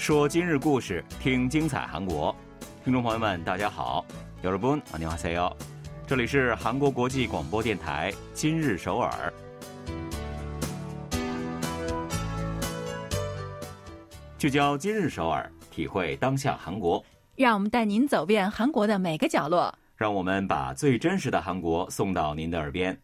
说今日故事，听精彩韩国。听众朋友们，大家好，여러분안녕하세요。这里是韩国国际广播电台今日首尔。聚焦今日首尔，体会当下韩国。让我们带您走遍韩国的每个角落。让我们把最真实的韩国送到您的耳边。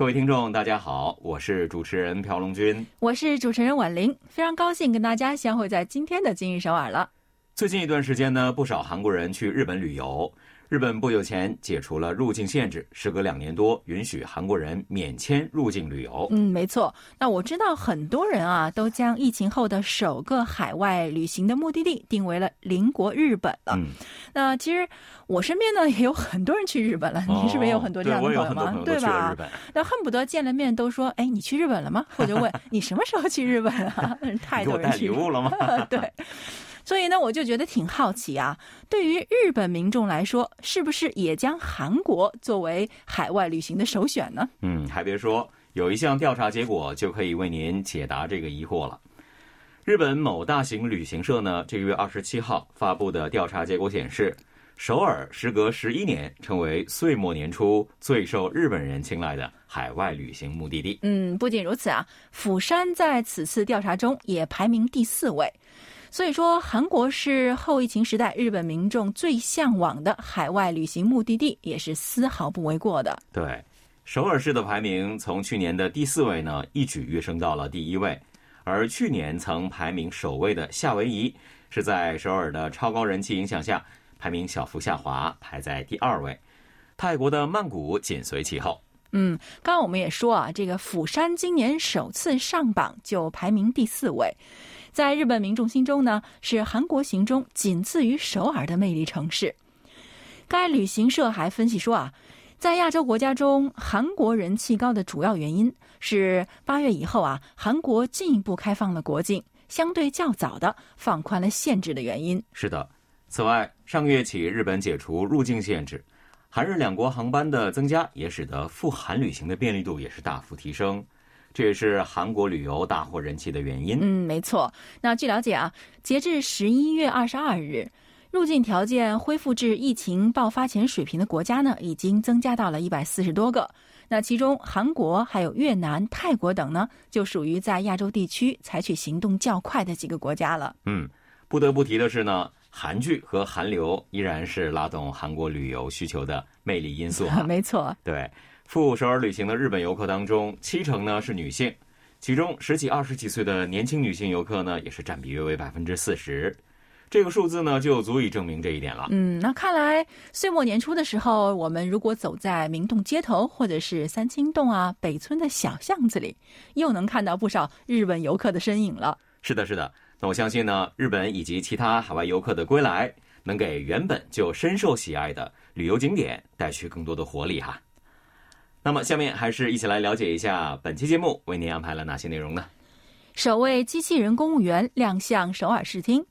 各位听众，大家好，我是主持人朴龙军，我是主持人婉玲，非常高兴跟大家相会在今天的今日首尔了。最近一段时间呢，不少韩国人去日本旅游。日本不久前解除了入境限制，时隔两年多，允许韩国人免签入境旅游。嗯，没错。那我知道很多人啊，都将疫情后的首个海外旅行的目的地定为了邻国日本了。嗯，那其实我身边呢也有很多人去日本了，你是不是也有很多这样的朋友吗？对吧？那恨不得见了面都说：“哎，你去日本了吗？”或者问：“你什么时候去日本啊？” 太多人去。给我带礼物了吗？对。所以呢，我就觉得挺好奇啊。对于日本民众来说，是不是也将韩国作为海外旅行的首选呢？嗯，还别说，有一项调查结果就可以为您解答这个疑惑了。日本某大型旅行社呢，这个月二十七号发布的调查结果显示，首尔时隔十一年成为岁末年初最受日本人青睐的海外旅行目的地。嗯，不仅如此啊，釜山在此次调查中也排名第四位。所以说，韩国是后疫情时代日本民众最向往的海外旅行目的地，也是丝毫不为过的。对，首尔市的排名从去年的第四位呢，一举跃升到了第一位。而去年曾排名首位的夏威夷，是在首尔的超高人气影响下，排名小幅下滑，排在第二位。泰国的曼谷紧随其后。嗯，刚刚我们也说啊，这个釜山今年首次上榜就排名第四位。在日本民众心中呢，是韩国行中仅次于首尔的魅力城市。该旅行社还分析说啊，在亚洲国家中，韩国人气高的主要原因是八月以后啊，韩国进一步开放了国境，相对较早的放宽了限制的原因。是的，此外，上个月起日本解除入境限制，韩日两国航班的增加也使得赴韩旅行的便利度也是大幅提升。这也是韩国旅游大获人气的原因。嗯，没错。那据了解啊，截至十一月二十二日，入境条件恢复至疫情爆发前水平的国家呢，已经增加到了一百四十多个。那其中，韩国、还有越南、泰国等呢，就属于在亚洲地区采取行动较快的几个国家了。嗯，不得不提的是呢，韩剧和韩流依然是拉动韩国旅游需求的魅力因素。没错。对。赴首尔旅行的日本游客当中，七成呢是女性，其中十几、二十几岁的年轻女性游客呢，也是占比约为百分之四十。这个数字呢，就足以证明这一点了。嗯，那看来岁末年初的时候，我们如果走在明洞街头，或者是三清洞啊、北村的小巷子里，又能看到不少日本游客的身影了。是的，是的。那我相信呢，日本以及其他海外游客的归来，能给原本就深受喜爱的旅游景点带去更多的活力哈。那么，下面还是一起来了解一下本期节目为您安排了哪些内容呢？首位机器人公务员亮相首尔视听，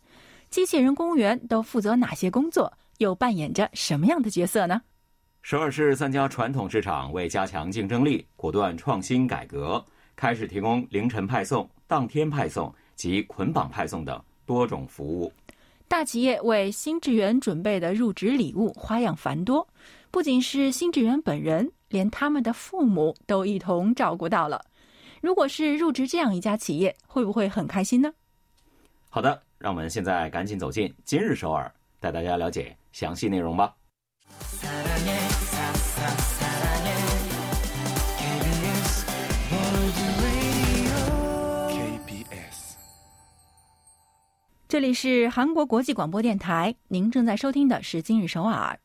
机器人公务员都负责哪些工作？又扮演着什么样的角色呢？首尔市三家传统市场为加强竞争力，果断创新改革，开始提供凌晨派送、当天派送及捆绑派送等多种服务。大企业为新职员准备的入职礼物花样繁多，不仅是新职员本人。连他们的父母都一同照顾到了。如果是入职这样一家企业，会不会很开心呢？好的，让我们现在赶紧走进今日首尔，带大家了解详细内容吧。这里是韩国国际广播电台，您正在收听的是今日首尔。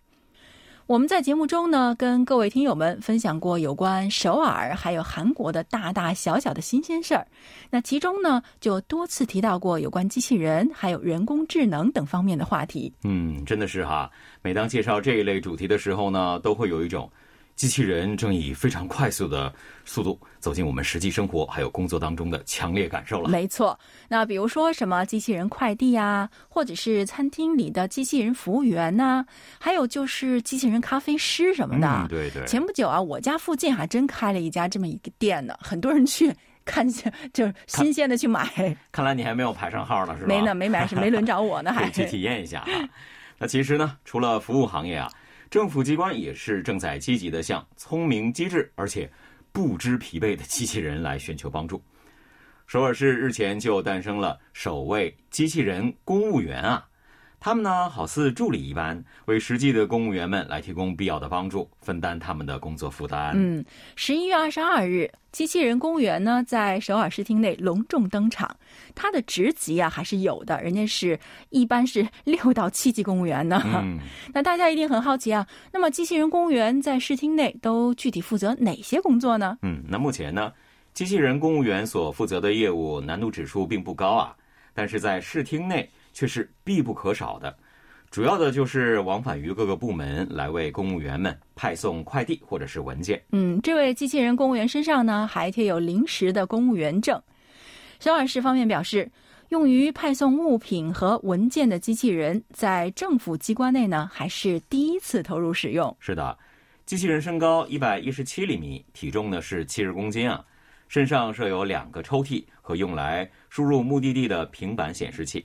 我们在节目中呢，跟各位听友们分享过有关首尔还有韩国的大大小小的新鲜事儿。那其中呢，就多次提到过有关机器人还有人工智能等方面的话题。嗯，真的是哈，每当介绍这一类主题的时候呢，都会有一种。机器人正以非常快速的速度走进我们实际生活还有工作当中的强烈感受了。没错，那比如说什么机器人快递啊，或者是餐厅里的机器人服务员呐，还有就是机器人咖啡师什么的。对对。前不久啊，我家附近还真开了一家这么一个店呢，很多人去看 就是新鲜的去买。看来你还没有排上号呢，是吧？没呢，没买，是没轮着我呢，还去体验一下啊。那其实呢，除了服务行业啊，政府机关也是正在积极的向聪明机智而且不知疲惫的机器人来寻求帮助。首尔市日前就诞生了首位机器人公务员啊。他们呢，好似助理一般，为实际的公务员们来提供必要的帮助，分担他们的工作负担。嗯，十一月二十二日，机器人公务员呢在首尔市厅内隆重登场。他的职级啊还是有的，人家是一般是 六到七级公务员呢。嗯，那大家一定很好奇啊，那么机器人公务员在市厅内都具体负责哪些工作呢？嗯，那目前呢，机器人公务员所负责的业务难度指数并不高啊，但是在市厅内。却是必不可少的，主要的就是往返于各个部门，来为公务员们派送快递或者是文件。嗯，这位机器人公务员身上呢，还贴有临时的公务员证。首尔市方面表示，用于派送物品和文件的机器人，在政府机关内呢，还是第一次投入使用。是的，机器人身高一百一十七厘米，体重呢是七十公斤啊，身上设有两个抽屉和用来输入目的地的平板显示器。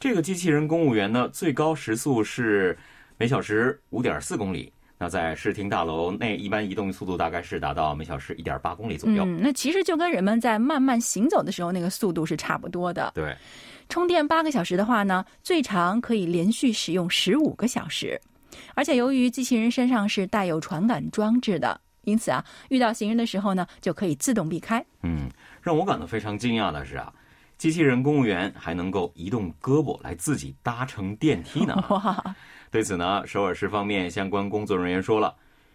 这个机器人公务员呢，最高时速是每小时五点四公里。那在视听大楼内，一般移动速度大概是达到每小时一点八公里左右。嗯，那其实就跟人们在慢慢行走的时候那个速度是差不多的。对，充电八个小时的话呢，最长可以连续使用十五个小时。而且由于机器人身上是带有传感装置的，因此啊，遇到行人的时候呢，就可以自动避开。嗯，让我感到非常惊讶的是啊。机器人公务员还能够移动胳膊来自己搭乘电梯呢。对此呢，首尔市方面相关工作人员说了，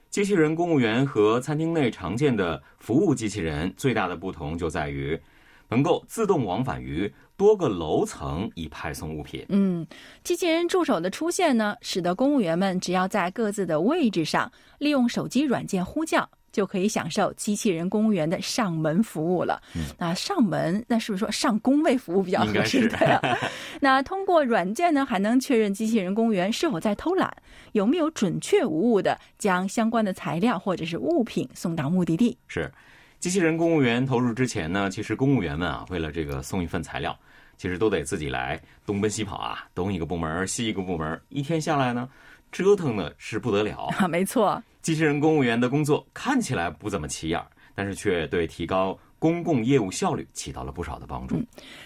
机器人公务员和餐厅内常见的服务机器人最大的不同就在于，能够自动往返于多个楼层以派送物品。嗯，机器人助手的出现呢，使得公务员们只要在各自的位置上，利用手机软件呼叫。就可以享受机器人公务员的上门服务了。那上门，那是不是说上工位服务比较合适？对 那通过软件呢，还能确认机器人公务员是否在偷懒，有没有准确无误的将相关的材料或者是物品送到目的地？是，机器人公务员投入之前呢，其实公务员们啊，为了这个送一份材料，其实都得自己来东奔西跑啊，东一个部门西一个部门，一天下来呢，折腾的是不得了。啊，没错。机器人公务员的工作看起来不怎么起眼，但是却对提高公共业务效率起到了不少的帮助。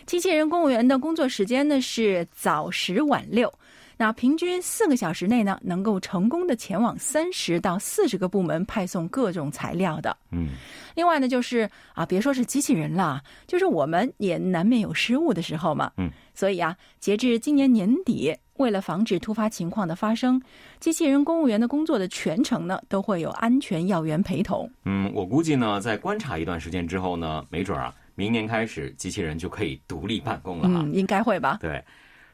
机器人公务员的工作时间呢是早十晚六，那平均四个小时内呢能够成功的前往三十到四十个部门派送各种材料的。嗯，另外呢就是啊，别说是机器人了，就是我们也难免有失误的时候嘛。嗯，所以啊，截至今年年底。为了防止突发情况的发生，机器人公务员的工作的全程呢，都会有安全要员陪同。嗯，我估计呢，在观察一段时间之后呢，没准啊，明年开始机器人就可以独立办公了。嗯，应该会吧。对，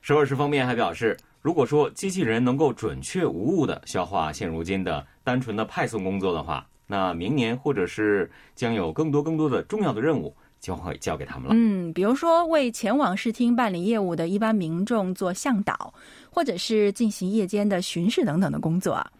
首尔市方面还表示，如果说机器人能够准确无误的消化现如今的单纯的派送工作的话，那明年或者是将有更多更多的重要的任务。就会交给他们了。嗯，比如说为前往市厅办理业务的一般民众做向导，或者是进行夜间的巡视等等的工作啊。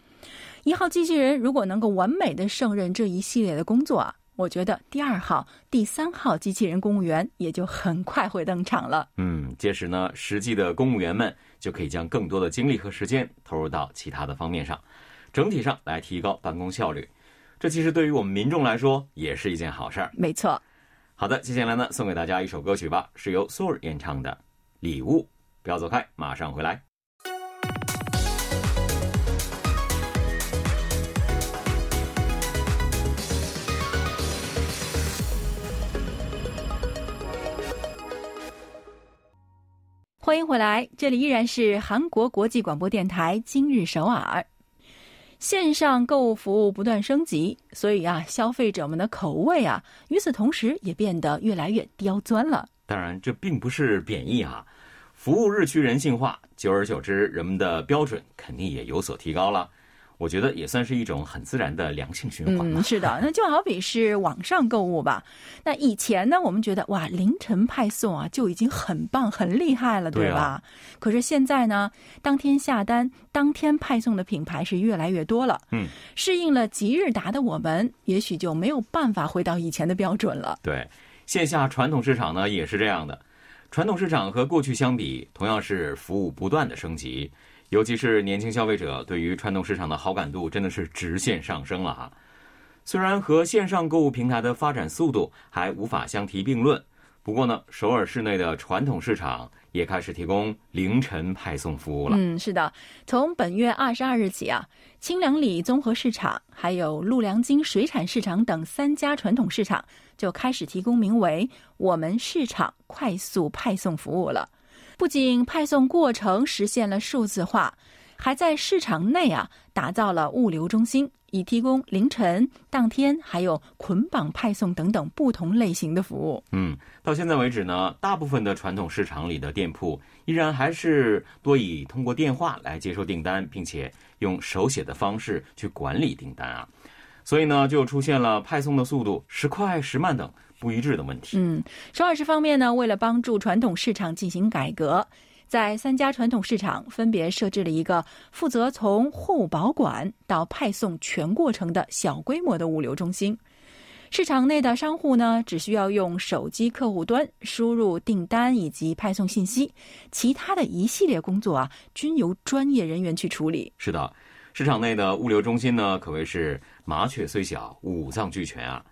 一号机器人如果能够完美的胜任这一系列的工作啊，我觉得第二号、第三号机器人公务员也就很快会登场了。嗯，届时呢，实际的公务员们就可以将更多的精力和时间投入到其他的方面上，整体上来提高办公效率。这其实对于我们民众来说也是一件好事儿。没错。好的，接下来呢，送给大家一首歌曲吧，是由 Soul 演唱的《礼物》。不要走开，马上回来。欢迎回来，这里依然是韩国国际广播电台今日首尔。线上购物服务不断升级，所以啊，消费者们的口味啊，与此同时也变得越来越刁钻了。当然，这并不是贬义啊，服务日趋人性化，久而久之，人们的标准肯定也有所提高了。我觉得也算是一种很自然的良性循环。嗯，是的，那就好比是网上购物吧。那以前呢，我们觉得哇，凌晨派送啊就已经很棒、很厉害了，对吧？可是现在呢，当天下单、当天派送的品牌是越来越多了。嗯，适应了即日达的我们，也许就没有办法回到以前的标准了。对，线下传统市场呢也是这样的，传统市场和过去相比，同样是服务不断的升级，尤其是年轻消费者对于传统市场的好感度真的是直线上升了哈。虽然和线上购物平台的发展速度还无法相提并论，不过呢，首尔市内的传统市场也开始提供凌晨派送服务了。嗯，是的，从本月二十二日起啊，清凉里综合市场、还有陆良京水产市场等三家传统市场就开始提供名为“我们市场”快速派送服务了。不仅派送过程实现了数字化，还在市场内啊打造了物流中心。以提供凌晨、当天还有捆绑派送等等不同类型的服务。嗯，到现在为止呢，大部分的传统市场里的店铺依然还是多以通过电话来接收订单，并且用手写的方式去管理订单啊，所以呢，就出现了派送的速度时快时慢等不一致的问题。嗯，首尔市方面呢，为了帮助传统市场进行改革。在三家传统市场分别设置了一个负责从货物保管到派送全过程的小规模的物流中心。市场内的商户呢，只需要用手机客户端输入订单以及派送信息，其他的一系列工作啊，均由专业人员去处理。是的，市场内的物流中心呢，可谓是麻雀虽小，五脏俱全啊，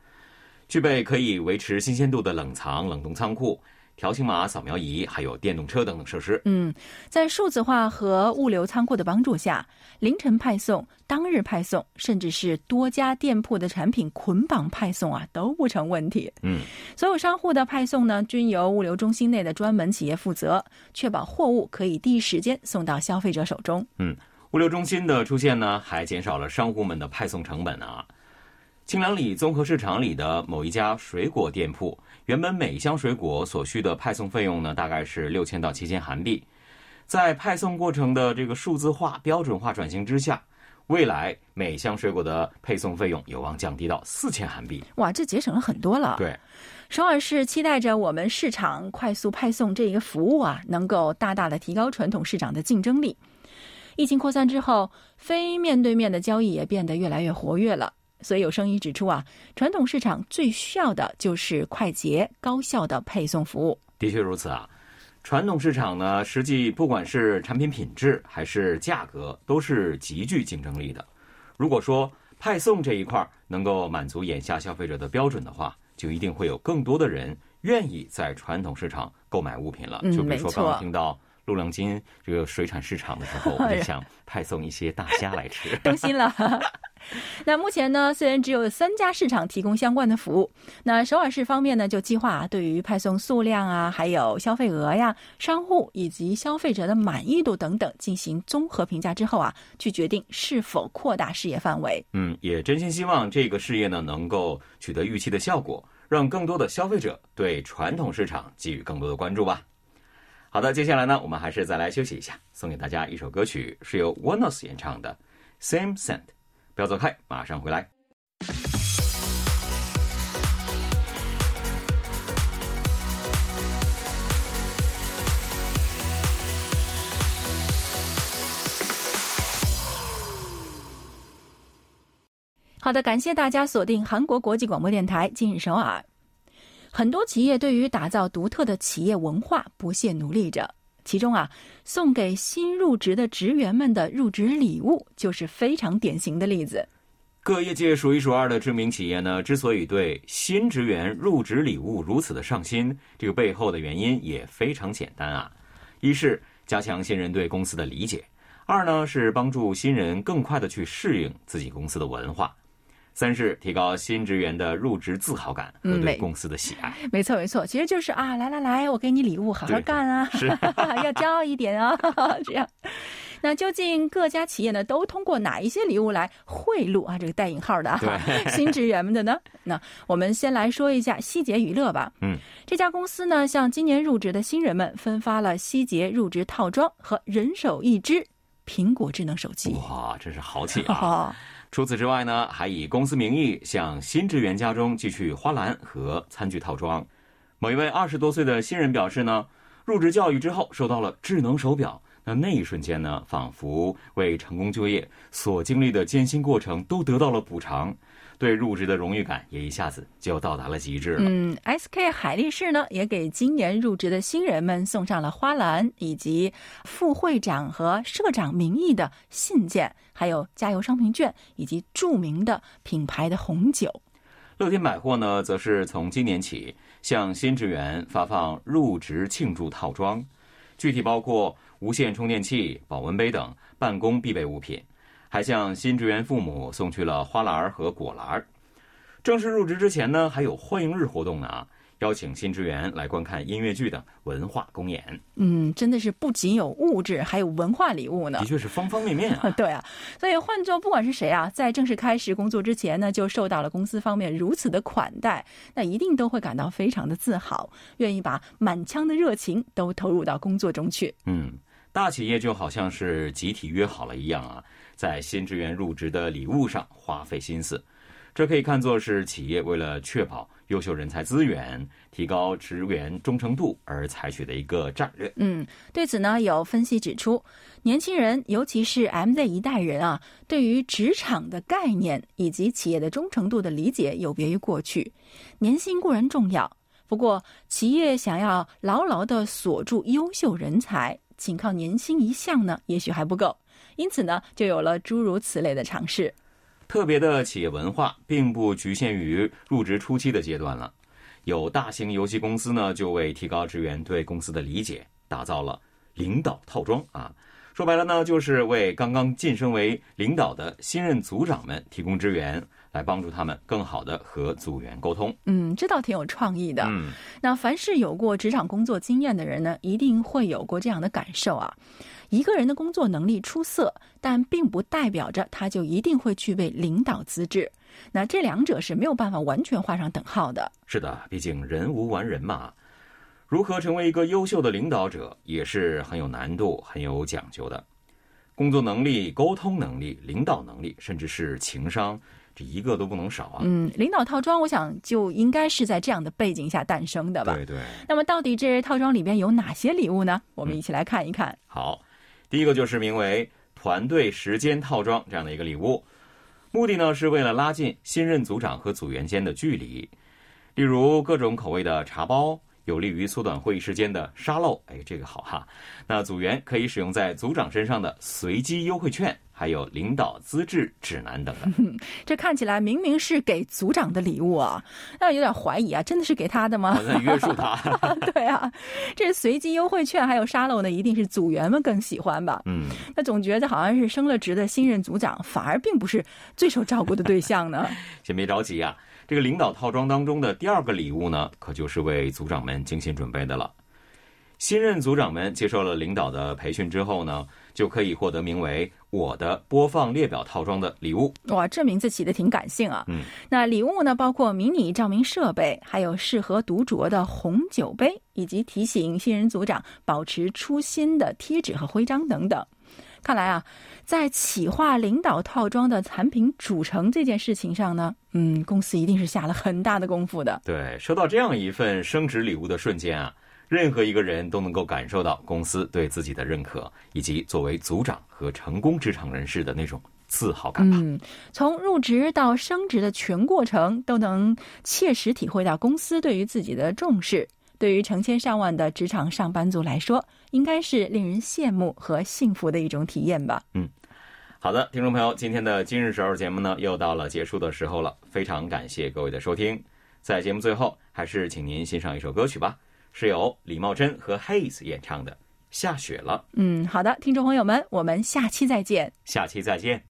具备可以维持新鲜度的冷藏冷冻仓库。条形码扫描仪，还有电动车等等设施。嗯，在数字化和物流仓库的帮助下，凌晨派送、当日派送，甚至是多家店铺的产品捆绑派送啊，都不成问题。嗯，所有商户的派送呢，均由物流中心内的专门企业负责，确保货物可以第一时间送到消费者手中。嗯，物流中心的出现呢，还减少了商户们的派送成本啊。清凉里综合市场里的某一家水果店铺。原本每箱水果所需的派送费用呢，大概是六千到七千韩币。在派送过程的这个数字化标准化转型之下，未来每箱水果的配送费用有望降低到四千韩币。哇，这节省了很多了。对，首尔市期待着我们市场快速派送这一个服务啊，能够大大的提高传统市场的竞争力。疫情扩散之后，非面对面的交易也变得越来越活跃了。所以有声音指出啊，传统市场最需要的就是快捷高效的配送服务。的确如此啊，传统市场呢，实际不管是产品品质还是价格，都是极具竞争力的。如果说派送这一块能够满足眼下消费者的标准的话，就一定会有更多的人愿意在传统市场购买物品了。就比如说刚刚听到。陆良金这个水产市场的时候，我就想派送一些大虾来吃，动心了。那目前呢，虽然只有三家市场提供相关的服务，那首尔市方面呢，就计划对于派送数量啊，还有消费额呀、商户以及消费者的满意度等等进行综合评价之后啊，去决定是否扩大事业范围。嗯，也真心希望这个事业呢能够取得预期的效果，让更多的消费者对传统市场给予更多的关注吧。好的，接下来呢，我们还是再来休息一下，送给大家一首歌曲，是由 Oneus 演唱的《Same Scent》，不要走开，马上回来。好的，感谢大家锁定韩国国际广播电台今日首尔。很多企业对于打造独特的企业文化不懈努力着，其中啊，送给新入职的职员们的入职礼物就是非常典型的例子。各业界数一数二的知名企业呢，之所以对新职员入职礼物如此的上心，这个背后的原因也非常简单啊，一是加强新人对公司的理解，二呢是帮助新人更快的去适应自己公司的文化。三是提高新职员的入职自豪感和对公司的喜爱。没错，没错，其实就是啊，来来来，我给你礼物，好好干啊，要骄傲一点啊，这样。那究竟各家企业呢，都通过哪一些礼物来贿赂啊？这个带引号的啊新职员们的呢？那我们先来说一下希捷娱乐吧。嗯，这家公司呢，向今年入职的新人们分发了希捷入职套装和人手一只苹果智能手机。哇，真是豪气啊！除此之外呢，还以公司名义向新职员家中寄去花篮和餐具套装。某一位二十多岁的新人表示呢，入职教育之后收到了智能手表，那那一瞬间呢，仿佛为成功就业所经历的艰辛过程都得到了补偿，对入职的荣誉感也一下子就到达了极致了。嗯，SK 海力士呢，也给今年入职的新人们送上了花篮，以及副会长和社长名义的信件，还有加油商品券，以及著名的品牌的红酒。乐天百货呢，则是从今年起向新职员发放入职庆祝套装，具体包括无线充电器、保温杯等办公必备物品，还向新职员父母送去了花篮和果篮。正式入职之前呢，还有欢迎日活动呢。邀请新职员来观看音乐剧等文化公演，嗯，真的是不仅有物质，还有文化礼物呢。的确是方方面面啊。对啊，所以换做不管是谁啊，在正式开始工作之前呢，就受到了公司方面如此的款待，那一定都会感到非常的自豪，愿意把满腔的热情都投入到工作中去。嗯，大企业就好像是集体约好了一样啊，在新职员入职的礼物上花费心思。这可以看作是企业为了确保优秀人才资源、提高职员忠诚度而采取的一个战略。嗯，对此呢，有分析指出，年轻人尤其是 MZ 一代人啊，对于职场的概念以及企业的忠诚度的理解有别于过去。年薪固然重要，不过企业想要牢牢的锁住优秀人才，仅靠年薪一项呢，也许还不够。因此呢，就有了诸如此类的尝试。特别的企业文化并不局限于入职初期的阶段了，有大型游戏公司呢，就为提高职员对公司的理解，打造了领导套装啊。说白了呢，就是为刚刚晋升为领导的新任组长们提供支援，来帮助他们更好的和组员沟通。嗯，这倒挺有创意的。嗯，那凡是有过职场工作经验的人呢，一定会有过这样的感受啊。一个人的工作能力出色，但并不代表着他就一定会具备领导资质。那这两者是没有办法完全画上等号的。是的，毕竟人无完人嘛。如何成为一个优秀的领导者，也是很有难度、很有讲究的。工作能力、沟通能力、领导能力，甚至是情商，这一个都不能少啊。嗯，领导套装，我想就应该是在这样的背景下诞生的吧。对对。那么，到底这套装里边有哪些礼物呢？我们一起来看一看。好。第一个就是名为“团队时间套装”这样的一个礼物，目的呢是为了拉近新任组长和组员间的距离，例如各种口味的茶包。有利于缩短会议时间的沙漏，哎，这个好哈。那组员可以使用在组长身上的随机优惠券，还有领导资质指南等等。这看起来明明是给组长的礼物啊，那有点怀疑啊，真的是给他的吗？好像约束他。对啊，这随机优惠券还有沙漏呢，一定是组员们更喜欢吧？嗯，那总觉得好像是升了职的新任组长，反而并不是最受照顾的对象呢。先别着急啊。这个领导套装当中的第二个礼物呢，可就是为组长们精心准备的了。新任组长们接受了领导的培训之后呢，就可以获得名为“我的播放列表套装”的礼物。哇，这名字起的挺感性啊！嗯，那礼物呢，包括迷你照明设备，还有适合独酌的红酒杯，以及提醒新人组长保持初心的贴纸和徽章等等。看来啊，在企划领导套装的产品组成这件事情上呢，嗯，公司一定是下了很大的功夫的。对，收到这样一份升职礼物的瞬间啊，任何一个人都能够感受到公司对自己的认可，以及作为组长和成功职场人士的那种自豪感吧。嗯，从入职到升职的全过程，都能切实体会到公司对于自己的重视。对于成千上万的职场上班族来说，应该是令人羡慕和幸福的一种体验吧。嗯，好的，听众朋友，今天的今日时候节目呢，又到了结束的时候了。非常感谢各位的收听，在节目最后，还是请您欣赏一首歌曲吧，是由李茂贞和 Haze 演唱的《下雪了》。嗯，好的，听众朋友们，我们下期再见。下期再见。